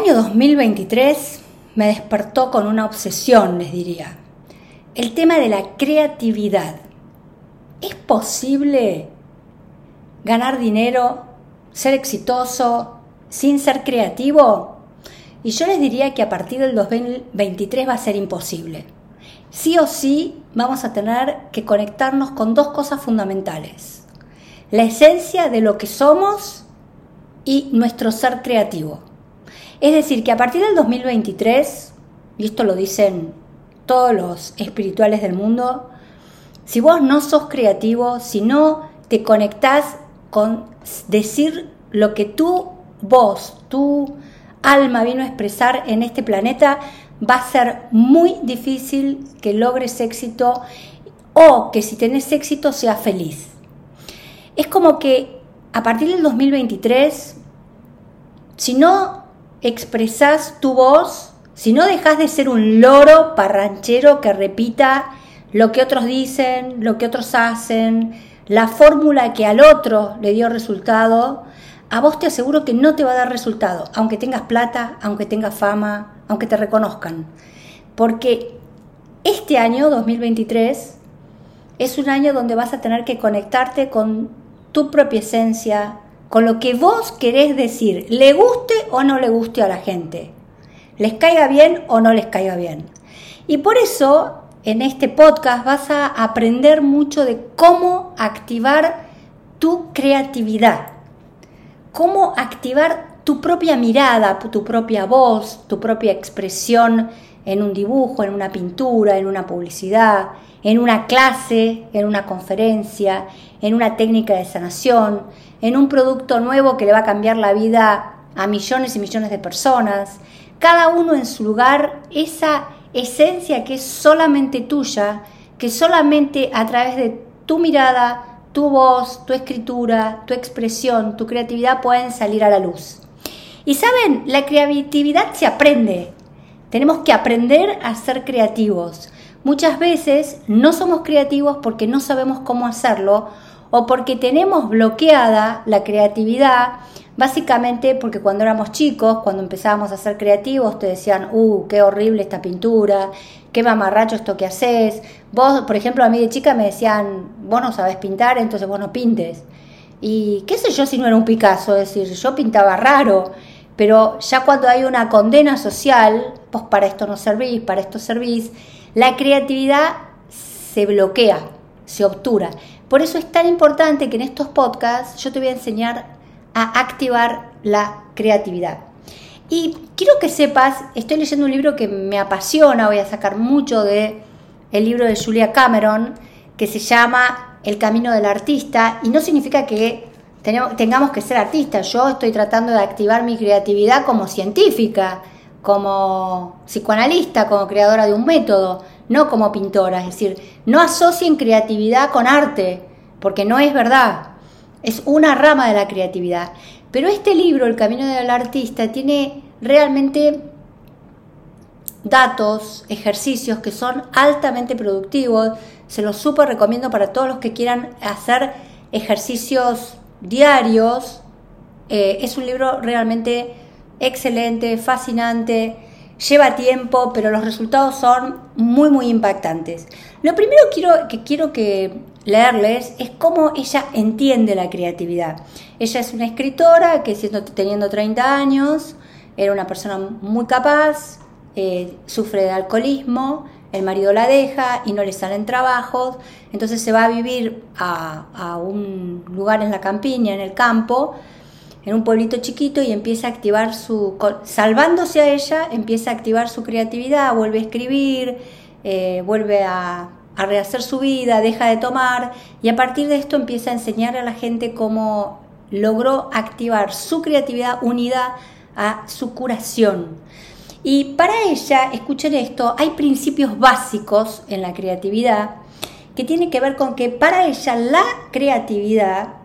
año 2023 me despertó con una obsesión, les diría. El tema de la creatividad. ¿Es posible ganar dinero, ser exitoso, sin ser creativo? Y yo les diría que a partir del 2023 va a ser imposible. Sí o sí vamos a tener que conectarnos con dos cosas fundamentales. La esencia de lo que somos y nuestro ser creativo. Es decir, que a partir del 2023, y esto lo dicen todos los espirituales del mundo, si vos no sos creativo, si no te conectás con decir lo que tú, vos, tu alma vino a expresar en este planeta, va a ser muy difícil que logres éxito o que si tenés éxito seas feliz. Es como que a partir del 2023, si no expresás tu voz, si no dejas de ser un loro parranchero que repita lo que otros dicen, lo que otros hacen, la fórmula que al otro le dio resultado, a vos te aseguro que no te va a dar resultado, aunque tengas plata, aunque tengas fama, aunque te reconozcan. Porque este año 2023 es un año donde vas a tener que conectarte con tu propia esencia, con lo que vos querés decir, le guste o no le guste a la gente, les caiga bien o no les caiga bien. Y por eso en este podcast vas a aprender mucho de cómo activar tu creatividad, cómo activar tu propia mirada, tu propia voz, tu propia expresión en un dibujo, en una pintura, en una publicidad, en una clase, en una conferencia, en una técnica de sanación, en un producto nuevo que le va a cambiar la vida a millones y millones de personas. Cada uno en su lugar, esa esencia que es solamente tuya, que solamente a través de tu mirada, tu voz, tu escritura, tu expresión, tu creatividad pueden salir a la luz. Y saben, la creatividad se aprende. Tenemos que aprender a ser creativos. Muchas veces no somos creativos porque no sabemos cómo hacerlo o porque tenemos bloqueada la creatividad, básicamente porque cuando éramos chicos, cuando empezábamos a ser creativos, te decían, uh, qué horrible esta pintura, qué mamarracho esto que haces. Vos, por ejemplo, a mí de chica me decían, vos no sabes pintar, entonces vos no pintes. Y qué sé yo si no era un Picasso, es decir, yo pintaba raro, pero ya cuando hay una condena social, vos para esto no servís, para esto servís, la creatividad se bloquea, se obtura. Por eso es tan importante que en estos podcasts yo te voy a enseñar a activar la creatividad. Y quiero que sepas, estoy leyendo un libro que me apasiona, voy a sacar mucho de el libro de Julia Cameron, que se llama El camino del artista, y no significa que tengamos que ser artistas. Yo estoy tratando de activar mi creatividad como científica, como psicoanalista, como creadora de un método no como pintora, es decir, no asocien creatividad con arte, porque no es verdad, es una rama de la creatividad. Pero este libro, El Camino del Artista, tiene realmente datos, ejercicios que son altamente productivos, se los súper recomiendo para todos los que quieran hacer ejercicios diarios. Eh, es un libro realmente excelente, fascinante, lleva tiempo, pero los resultados son muy, muy impactantes. Lo primero quiero, que quiero que leerles es cómo ella entiende la creatividad. Ella es una escritora que siendo, teniendo 30 años, era una persona muy capaz, eh, sufre de alcoholismo, el marido la deja y no le salen trabajos, entonces se va a vivir a, a un lugar en la campiña, en el campo, en un pueblito chiquito y empieza a activar su, salvándose a ella, empieza a activar su creatividad, vuelve a escribir, eh, vuelve a, rehacer su vida, deja de tomar y a partir de esto empieza a enseñar a la gente cómo logró activar su creatividad unida a su curación. Y para ella, escuchen esto, hay principios básicos en la creatividad que tienen que ver con que para ella la creatividad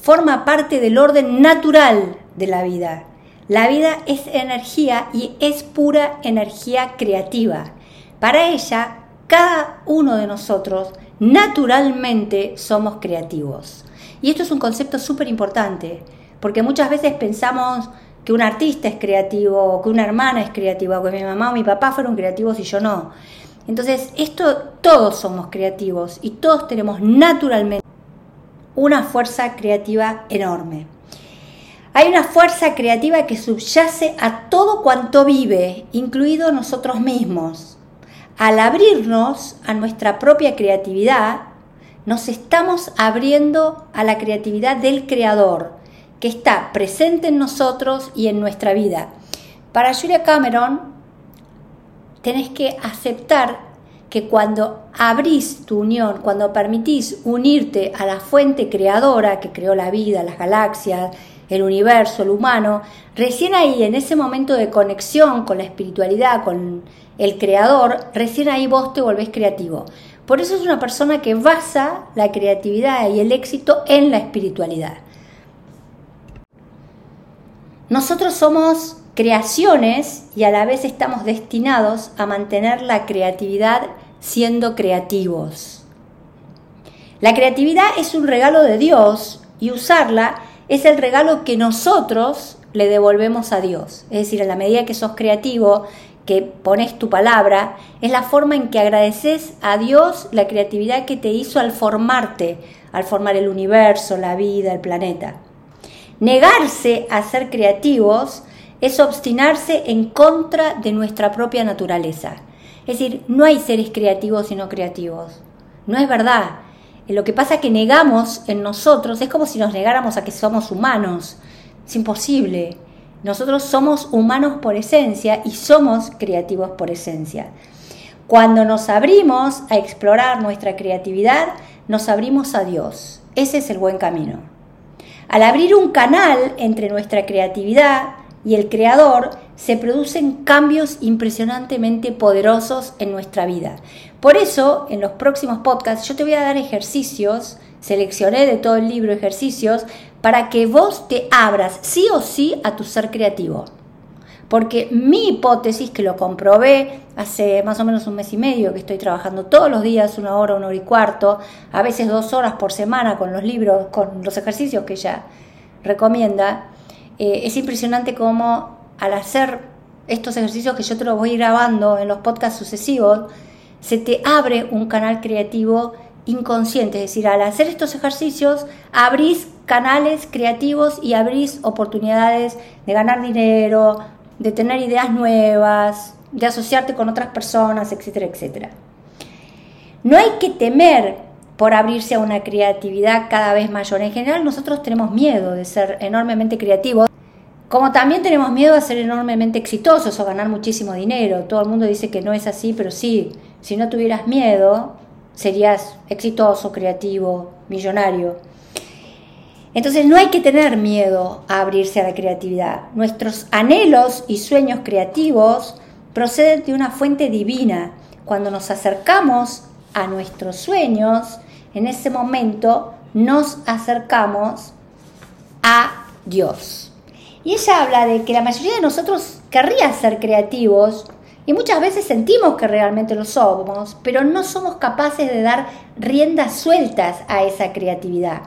forma parte del orden natural de la vida. La vida es energía y es pura energía creativa. Para ella, cada uno de nosotros naturalmente somos creativos. Y esto es un concepto súper importante, porque muchas veces pensamos que un artista es creativo, que una hermana es creativa, que mi mamá o mi papá fueron creativos y yo no. Entonces, esto todos somos creativos y todos tenemos naturalmente una fuerza creativa enorme. Hay una fuerza creativa que subyace a todo cuanto vive, incluido nosotros mismos. Al abrirnos a nuestra propia creatividad, nos estamos abriendo a la creatividad del Creador, que está presente en nosotros y en nuestra vida. Para Julia Cameron, tenés que aceptar que cuando abrís tu unión, cuando permitís unirte a la fuente creadora que creó la vida, las galaxias, el universo, el humano, recién ahí, en ese momento de conexión con la espiritualidad, con el creador, recién ahí vos te volvés creativo. Por eso es una persona que basa la creatividad y el éxito en la espiritualidad. Nosotros somos creaciones y a la vez estamos destinados a mantener la creatividad siendo creativos. La creatividad es un regalo de Dios y usarla es el regalo que nosotros le devolvemos a Dios. Es decir, en la medida que sos creativo, que pones tu palabra, es la forma en que agradeces a Dios la creatividad que te hizo al formarte, al formar el universo, la vida, el planeta. Negarse a ser creativos es obstinarse en contra de nuestra propia naturaleza. Es decir, no hay seres creativos y no creativos. No es verdad. Lo que pasa es que negamos en nosotros, es como si nos negáramos a que somos humanos. Es imposible. Nosotros somos humanos por esencia y somos creativos por esencia. Cuando nos abrimos a explorar nuestra creatividad, nos abrimos a Dios. Ese es el buen camino. Al abrir un canal entre nuestra creatividad y el creador, se producen cambios impresionantemente poderosos en nuestra vida. Por eso, en los próximos podcasts yo te voy a dar ejercicios, seleccioné de todo el libro ejercicios, para que vos te abras sí o sí a tu ser creativo. Porque mi hipótesis, que lo comprobé hace más o menos un mes y medio, que estoy trabajando todos los días, una hora, una hora y cuarto, a veces dos horas por semana con los libros, con los ejercicios que ella recomienda, eh, es impresionante cómo al hacer estos ejercicios que yo te los voy grabando en los podcasts sucesivos, se te abre un canal creativo inconsciente, es decir, al hacer estos ejercicios abrís canales creativos y abrís oportunidades de ganar dinero, de tener ideas nuevas, de asociarte con otras personas, etcétera, etcétera. No hay que temer por abrirse a una creatividad cada vez mayor. En general nosotros tenemos miedo de ser enormemente creativos, como también tenemos miedo a ser enormemente exitosos o ganar muchísimo dinero. Todo el mundo dice que no es así, pero sí, si no tuvieras miedo, serías exitoso, creativo, millonario. Entonces no hay que tener miedo a abrirse a la creatividad. Nuestros anhelos y sueños creativos proceden de una fuente divina. Cuando nos acercamos a nuestros sueños, en ese momento nos acercamos a Dios. Y ella habla de que la mayoría de nosotros querría ser creativos y muchas veces sentimos que realmente lo somos, pero no somos capaces de dar riendas sueltas a esa creatividad.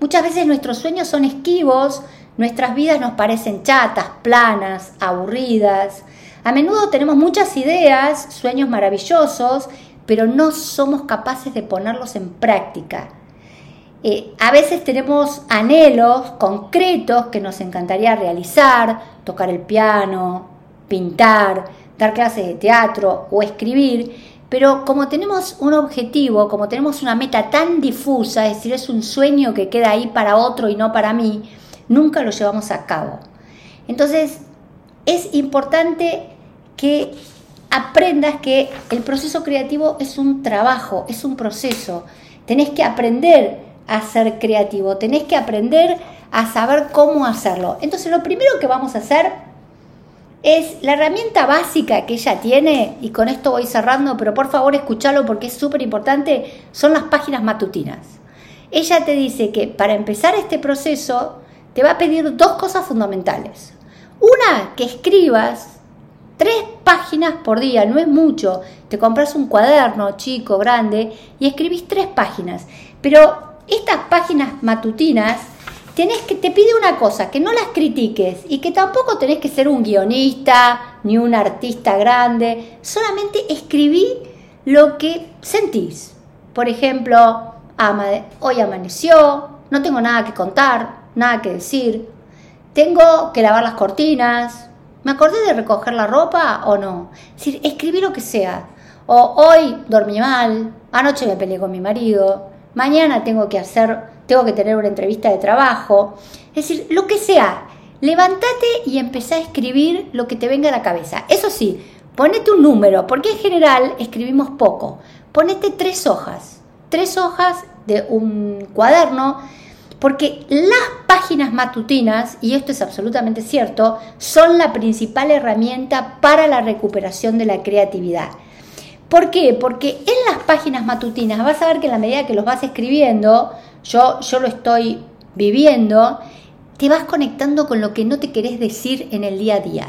Muchas veces nuestros sueños son esquivos, nuestras vidas nos parecen chatas, planas, aburridas. A menudo tenemos muchas ideas, sueños maravillosos, pero no somos capaces de ponerlos en práctica. Eh, a veces tenemos anhelos concretos que nos encantaría realizar, tocar el piano, pintar, dar clases de teatro o escribir, pero como tenemos un objetivo, como tenemos una meta tan difusa, es decir, es un sueño que queda ahí para otro y no para mí, nunca lo llevamos a cabo. Entonces, es importante que aprendas que el proceso creativo es un trabajo, es un proceso. Tenés que aprender a ser creativo, tenés que aprender a saber cómo hacerlo. Entonces, lo primero que vamos a hacer es la herramienta básica que ella tiene, y con esto voy cerrando, pero por favor escúchalo porque es súper importante, son las páginas matutinas. Ella te dice que para empezar este proceso te va a pedir dos cosas fundamentales. Una, que escribas tres páginas por día, no es mucho. Te compras un cuaderno chico, grande, y escribís tres páginas. Pero estas páginas matutinas tenés que, te pide una cosa, que no las critiques y que tampoco tenés que ser un guionista ni un artista grande, solamente escribí lo que sentís. Por ejemplo, hoy amaneció, no tengo nada que contar, nada que decir, tengo que lavar las cortinas, ¿me acordé de recoger la ropa o no? Es decir, escribí lo que sea. O hoy dormí mal, anoche me peleé con mi marido, mañana tengo que hacer tengo que tener una entrevista de trabajo. Es decir, lo que sea, levántate y empecé a escribir lo que te venga a la cabeza. Eso sí, ponete un número, porque en general escribimos poco. Ponete tres hojas, tres hojas de un cuaderno, porque las páginas matutinas, y esto es absolutamente cierto, son la principal herramienta para la recuperación de la creatividad. ¿Por qué? Porque en las páginas matutinas vas a ver que en la medida que los vas escribiendo, yo, yo lo estoy viviendo, te vas conectando con lo que no te querés decir en el día a día,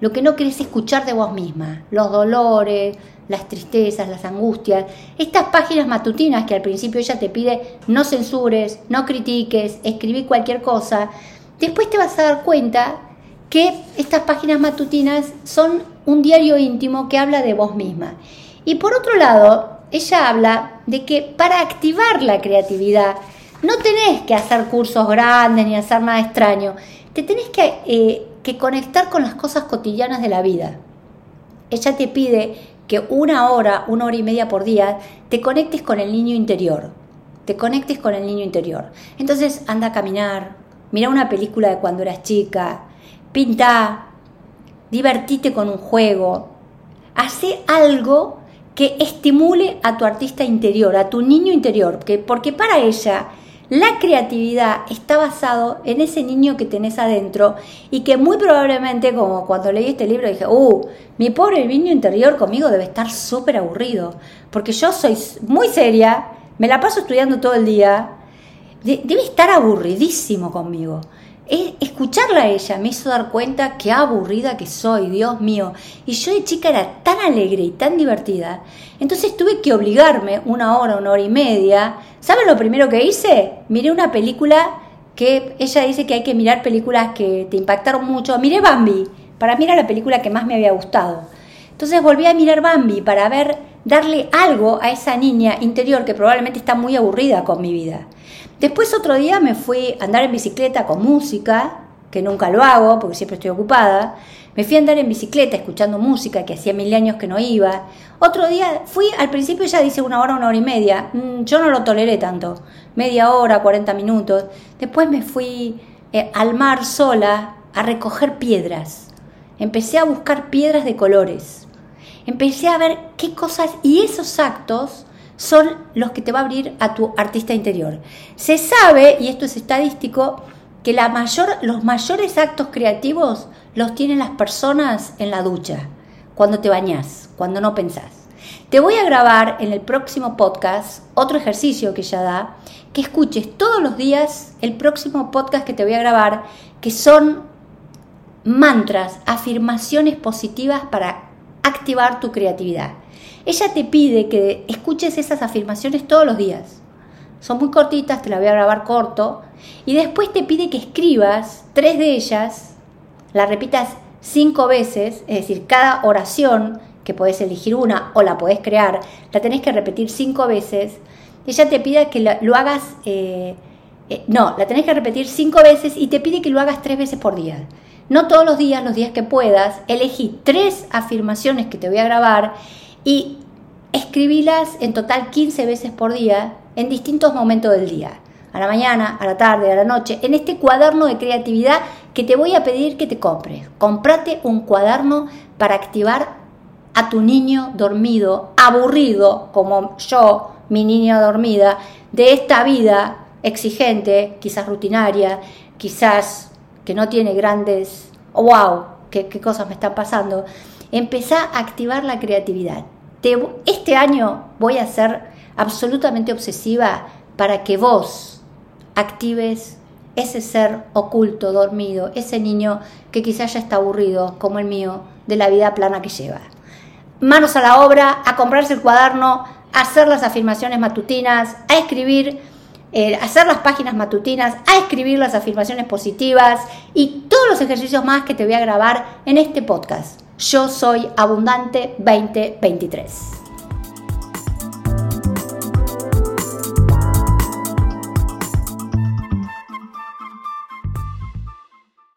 lo que no querés escuchar de vos misma, los dolores, las tristezas, las angustias, estas páginas matutinas que al principio ella te pide no censures, no critiques, escribí cualquier cosa, después te vas a dar cuenta que estas páginas matutinas son un diario íntimo que habla de vos misma. Y por otro lado, ella habla de que para activar la creatividad no tenés que hacer cursos grandes ni hacer nada extraño, te tenés que, eh, que conectar con las cosas cotidianas de la vida. Ella te pide que una hora, una hora y media por día, te conectes con el niño interior. Te conectes con el niño interior. Entonces anda a caminar, mira una película de cuando eras chica, pinta, divertite con un juego, hace algo que estimule a tu artista interior, a tu niño interior, porque para ella la creatividad está basado en ese niño que tenés adentro y que muy probablemente, como cuando leí este libro, dije, uh, mi pobre niño interior conmigo debe estar súper aburrido, porque yo soy muy seria, me la paso estudiando todo el día, debe estar aburridísimo conmigo escucharla a ella me hizo dar cuenta qué aburrida que soy, Dios mío. Y yo de chica era tan alegre y tan divertida. Entonces tuve que obligarme una hora, una hora y media. ¿Saben lo primero que hice? Miré una película que ella dice que hay que mirar películas que te impactaron mucho. Miré Bambi. Para mí era la película que más me había gustado. Entonces volví a mirar Bambi para ver, darle algo a esa niña interior que probablemente está muy aburrida con mi vida. Después otro día me fui a andar en bicicleta con música, que nunca lo hago porque siempre estoy ocupada. Me fui a andar en bicicleta escuchando música que hacía mil años que no iba. Otro día fui, al principio ya dice una hora, una hora y media. Mm, yo no lo toleré tanto. Media hora, 40 minutos. Después me fui eh, al mar sola a recoger piedras. Empecé a buscar piedras de colores. Empecé a ver qué cosas y esos actos son los que te va a abrir a tu artista interior. Se sabe, y esto es estadístico, que la mayor, los mayores actos creativos los tienen las personas en la ducha, cuando te bañas, cuando no pensás. Te voy a grabar en el próximo podcast otro ejercicio que ya da, que escuches todos los días el próximo podcast que te voy a grabar, que son mantras, afirmaciones positivas para activar tu creatividad. Ella te pide que escuches esas afirmaciones todos los días. Son muy cortitas, te las voy a grabar corto. Y después te pide que escribas tres de ellas, la repitas cinco veces, es decir, cada oración, que podés elegir una o la podés crear, la tenés que repetir cinco veces. Ella te pide que lo hagas, eh, eh, no, la tenés que repetir cinco veces y te pide que lo hagas tres veces por día. No todos los días, los días que puedas, elegí tres afirmaciones que te voy a grabar y escribílas en total 15 veces por día en distintos momentos del día. A la mañana, a la tarde, a la noche, en este cuaderno de creatividad que te voy a pedir que te compres. Comprate un cuaderno para activar a tu niño dormido, aburrido, como yo, mi niña dormida, de esta vida exigente, quizás rutinaria, quizás que no tiene grandes, wow, qué, qué cosas me están pasando. Empezá a activar la creatividad este año voy a ser absolutamente obsesiva para que vos actives ese ser oculto, dormido, ese niño que quizás ya está aburrido, como el mío, de la vida plana que lleva. Manos a la obra, a comprarse el cuaderno, a hacer las afirmaciones matutinas, a escribir eh, hacer las páginas matutinas, a escribir las afirmaciones positivas y todos los ejercicios más que te voy a grabar en este podcast. Yo soy Abundante 2023.